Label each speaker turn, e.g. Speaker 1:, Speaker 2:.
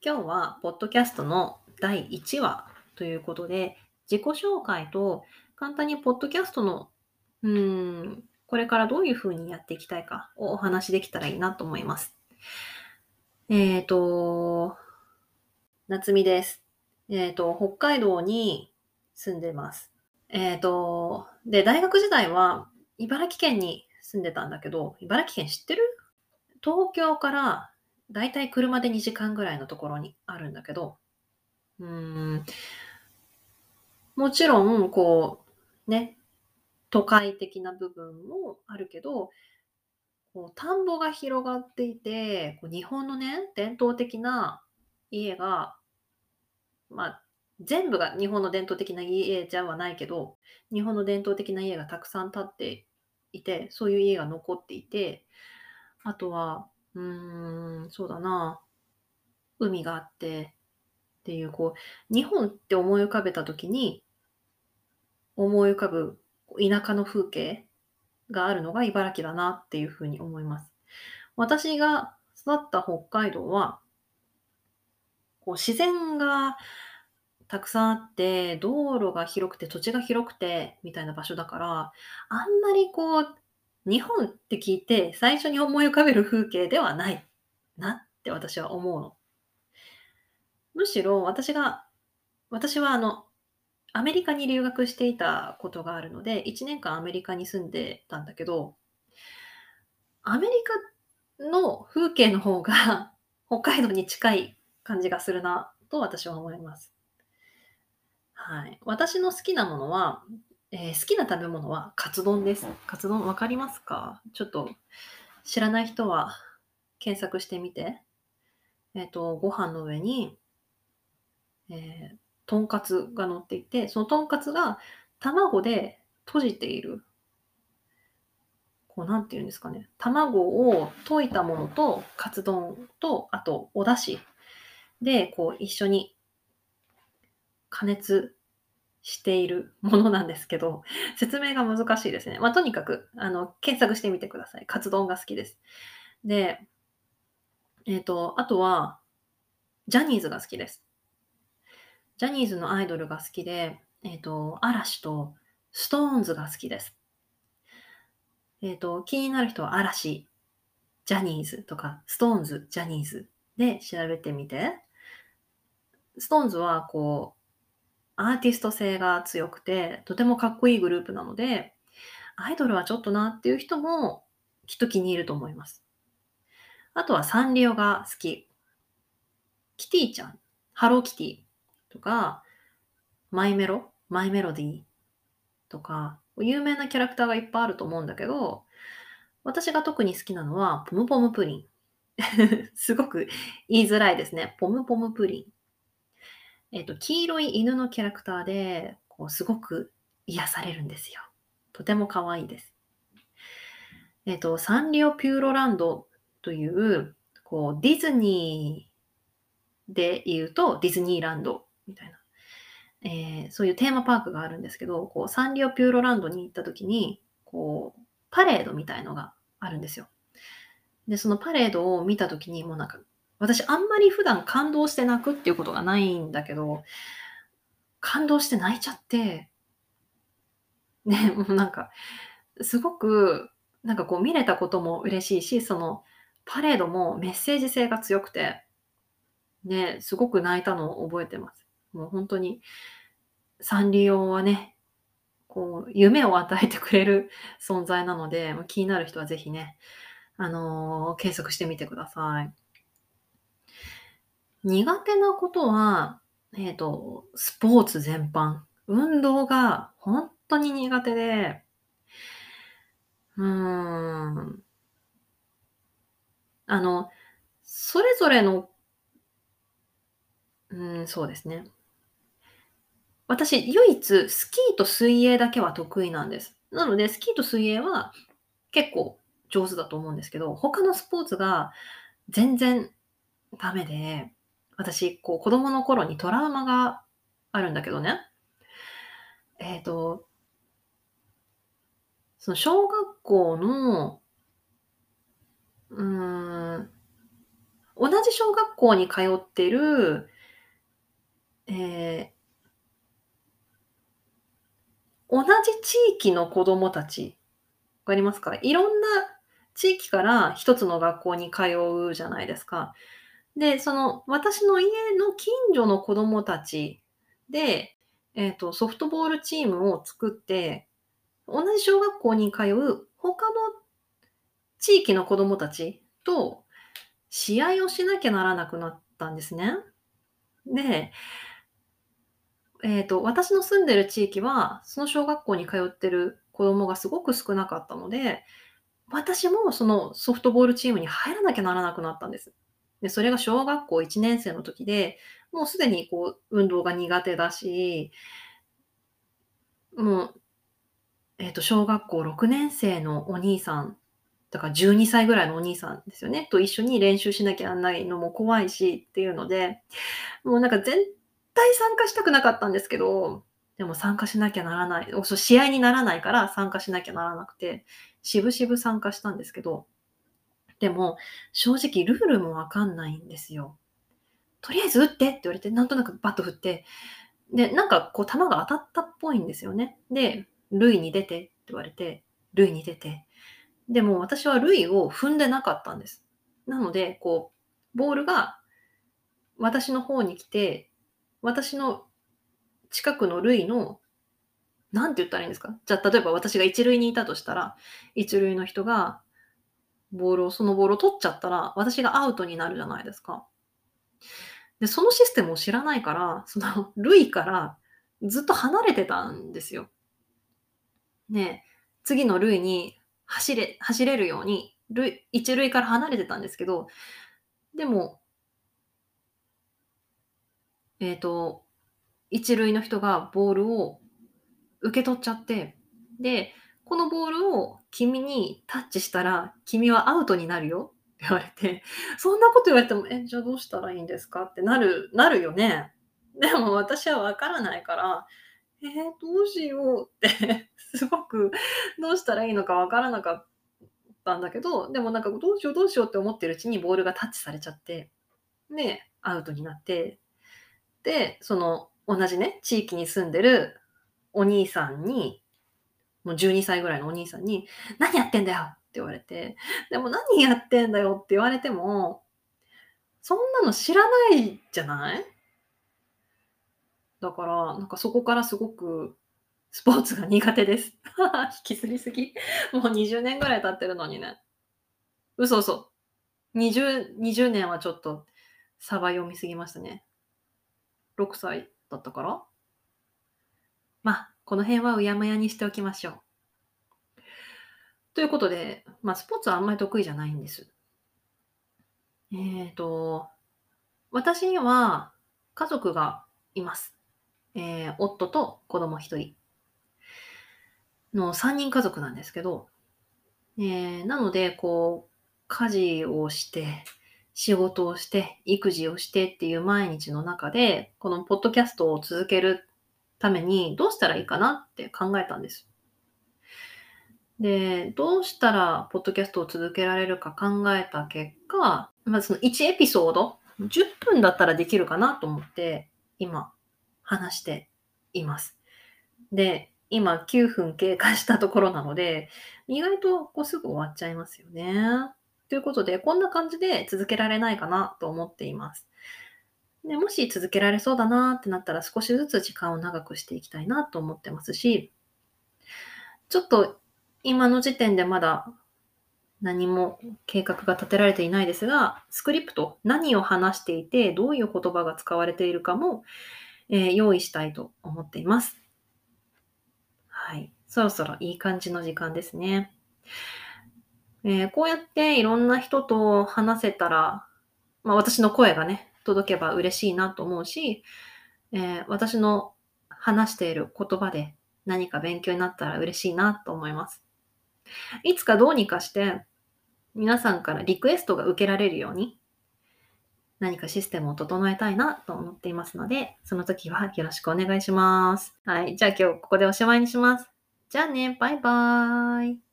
Speaker 1: 今日は、ポッドキャストの第1話ということで、自己紹介と簡単にポッドキャストの、うーん、これからどういう風にやっていきたいかをお話しできたらいいなと思います。えっ、と、夏美です。えっ、と、北海道に住んでます。えっ、と、で、大学時代は茨城県に住んでたんだけど、茨城県知ってる？東京からだいたい車で2時間ぐらいのところにあるんだけど、うん、もちろん、こう、ね、都会的な部分もあるけど、こう田んぼが広がっていて、こう日本のね、伝統的な家が、まあ、全部が日本の伝統的な家じゃはないけど、日本の伝統的な家がたくさん建っていて、そういう家が残っていて、あとは、うーん、そうだな、海があってっていう、こう、日本って思い浮かべたときに、思い浮かぶ田舎の風景があるのが茨城だなっていうふうに思います。私が育った北海道は、こう自然がたくさんあって、道路が広くて、土地が広くて、みたいな場所だから、あんまりこう、日本って聞いて最初に思い浮かべる風景ではないなって私は思うの。むしろ私が、私はあの、アメリカに留学していたことがあるので、1年間アメリカに住んでたんだけど、アメリカの風景の方が 北海道に近い感じがするなと私は思います。はい。私の好きなものは、えー好きな食べ物はカツ丼です。カツ丼わかりますか？ちょっと知らない人は検索してみて。えっ、と、ご飯の上に、えーとんかつが乗っていて、そのとんかつが卵で閉じている。こう、なんていうんですかね。卵を溶いたものと、カツ丼と、あと、お出汁で、こう、一緒に加熱しているものなんですけど、説明が難しいですね。まあ、とにかく、あの、検索してみてください。カツ丼が好きです。で、えっ、と、あとは、ジャニーズが好きです。ジャニーズのアイドルが好きで、えっ、と、嵐とストーンズが好きです。えっ、と、気になる人は嵐、ジャニーズとか、 SixTONES、ジャニーズで調べてみて。 SixTONESは、こう、アーティスト性が強くて、とてもかっこいいグループなので、アイドルはちょっとなっていう人もきっと気に入ると思います。あとはサンリオが好き。キティちゃん、ハローキティとか、マイメロ、マイメロディとか、有名なキャラクターがいっぱいあると思うんだけど、私が特に好きなのはポムポムプリン。すごく言いづらいですね。ポムポムプリン。えっ、と、黄色い犬のキャラクターで、こう、すごく癒されるんですよ。とても可愛いです。えっ、と、サンリオピューロランドという、こう、ディズニーで言うと、ディズニーランドみたいな、えーそういうテーマパークがあるんですけど、こう、サンリオピューロランドに行った時に、こう、パレードみたいのがあるんですよ。で、そのパレードを見た時に、もうなんか、私あんまり普段感動して泣くっていうことがないんだけど、感動して泣いちゃって、ね、もうなんか、すごく、なんかこう見れたことも嬉しいし、そのパレードもメッセージ性が強くて、ね、すごく泣いたのを覚えてます。もう本当に、サンリオはね、こう、夢を与えてくれる存在なので、気になる人はぜひね、あのー検索してみてください。苦手なことは、えっ、と、スポーツ全般。運動が本当に苦手で、うーん。あの、それぞれの、うん、そうですね。私、唯一スキーと水泳だけは得意なんです。なので、スキーと水泳は結構上手だと思うんですけど、他のスポーツが全然ダメで、私、こう、子供の頃にトラウマがあるんだけどね。えっ、と、その小学校の、うん、同じ小学校に通ってる、えー同じ地域の子供たち、わかりますかいろんな地域から一つの学校に通うじゃないですか。で、その私の家の近所の子供たちで、えっ、と、ソフトボールチームを作って、同じ小学校に通う他の地域の子供たちと試合をしなきゃならなくなったんですね。で、えっ、と、私の住んでる地域は、その小学校に通ってる子供がすごく少なかったので、私もそのソフトボールチームに入らなきゃならなくなったんです。で、それが小学校1年生の時で、もうすでにこう、運動が苦手だし、もう、えっ、と、小学校6年生のお兄さん、だから12歳ぐらいのお兄さんですよね、と一緒に練習しなきゃならないのも怖いしっていうので、もうなんか全対参加したくなかったんですけど、でも参加しなきゃならない、そう試合にならないから参加しなきゃならなくて、しぶしぶ参加したんですけど、でも正直ルールもわかんないんですよ。とりあえず打ってって言われて、なんとなくバット振って、で、なんかこう球が当たったっぽいんですよね。で、塁に出てって言われて、塁に出て。でも私は塁を踏んでなかったんです。なので、こう、ボールが私の方に来て、私の近くの塁の、なんて言ったらいいんですか？じゃあ、例えば私が一塁にいたとしたら、一塁の人が、ボールを、そのボールを取っちゃったら、私がアウトになるじゃないですか。で、そのシステムを知らないから、その、塁からずっと離れてたんですよ。ね、次の塁に走れ、走れるように、塁、一塁から離れてたんですけど、でも、えっ、と、一塁の人がボールを受け取っちゃって、で、このボールを君にタッチしたら、君はアウトになるよって言われて、そんなこと言われても、え、じゃあどうしたらいいんですか？ってなる、なるよね。でも私はわからないから、えー、どうしようって、すごくどうしたらいいのかわからなかったんだけど、でもなんかどうしようどうしようって思ってるうちにボールがタッチされちゃって、で、アウトになって、で、その同じね、地域に住んでるお兄さんに、もう12歳ぐらいのお兄さんに、何やってんだよって言われて、でも何やってんだよって言われても、そんなの知らないじゃない？だから、なんかそこからすごくスポーツが苦手です。引きずりすぎ。もう20年ぐらい経ってるのにね。嘘嘘。20、20年はちょっとサバ読みすぎましたね。6歳だったから、この辺はうやむやにしておきましょう。ということで、まあ、スポーツはあんまり得意じゃないんです。えっ、と、私には家族がいます。えー夫と子供一人の3人家族なんですけど、えーなので、こう、家事をして、仕事をして、育児をしてっていう毎日の中で、このポッドキャストを続けるためにどうしたらいいかなって考えたんです。で、どうしたらポッドキャストを続けられるか考えた結果、まずその1エピソード、10分だったらできるかなと思って、今、話しています。で、今9分経過したところなので、意外とこうすぐ終わっちゃいますよね。ということで、こんな感じで続けられないかなと思っています。でもし続けられそうだなってなったら少しずつ時間を長くしていきたいなと思ってますし、ちょっと今の時点でまだ何も計画が立てられていないですが、スクリプト、何を話していて、どういう言葉が使われているかも、えー用意したいと思っています。はい。そろそろいい感じの時間ですね。えーこうやっていろんな人と話せたら、まあ、私の声がね、届けば嬉しいなと思うし、えー私の話している言葉で何か勉強になったら嬉しいなと思います。いつかどうにかして皆さんからリクエストが受けられるように何かシステムを整えたいなと思っていますので、その時はよろしくお願いします。はい。じゃあ今日ここでおしまいにします。じゃあね、バイバーイ。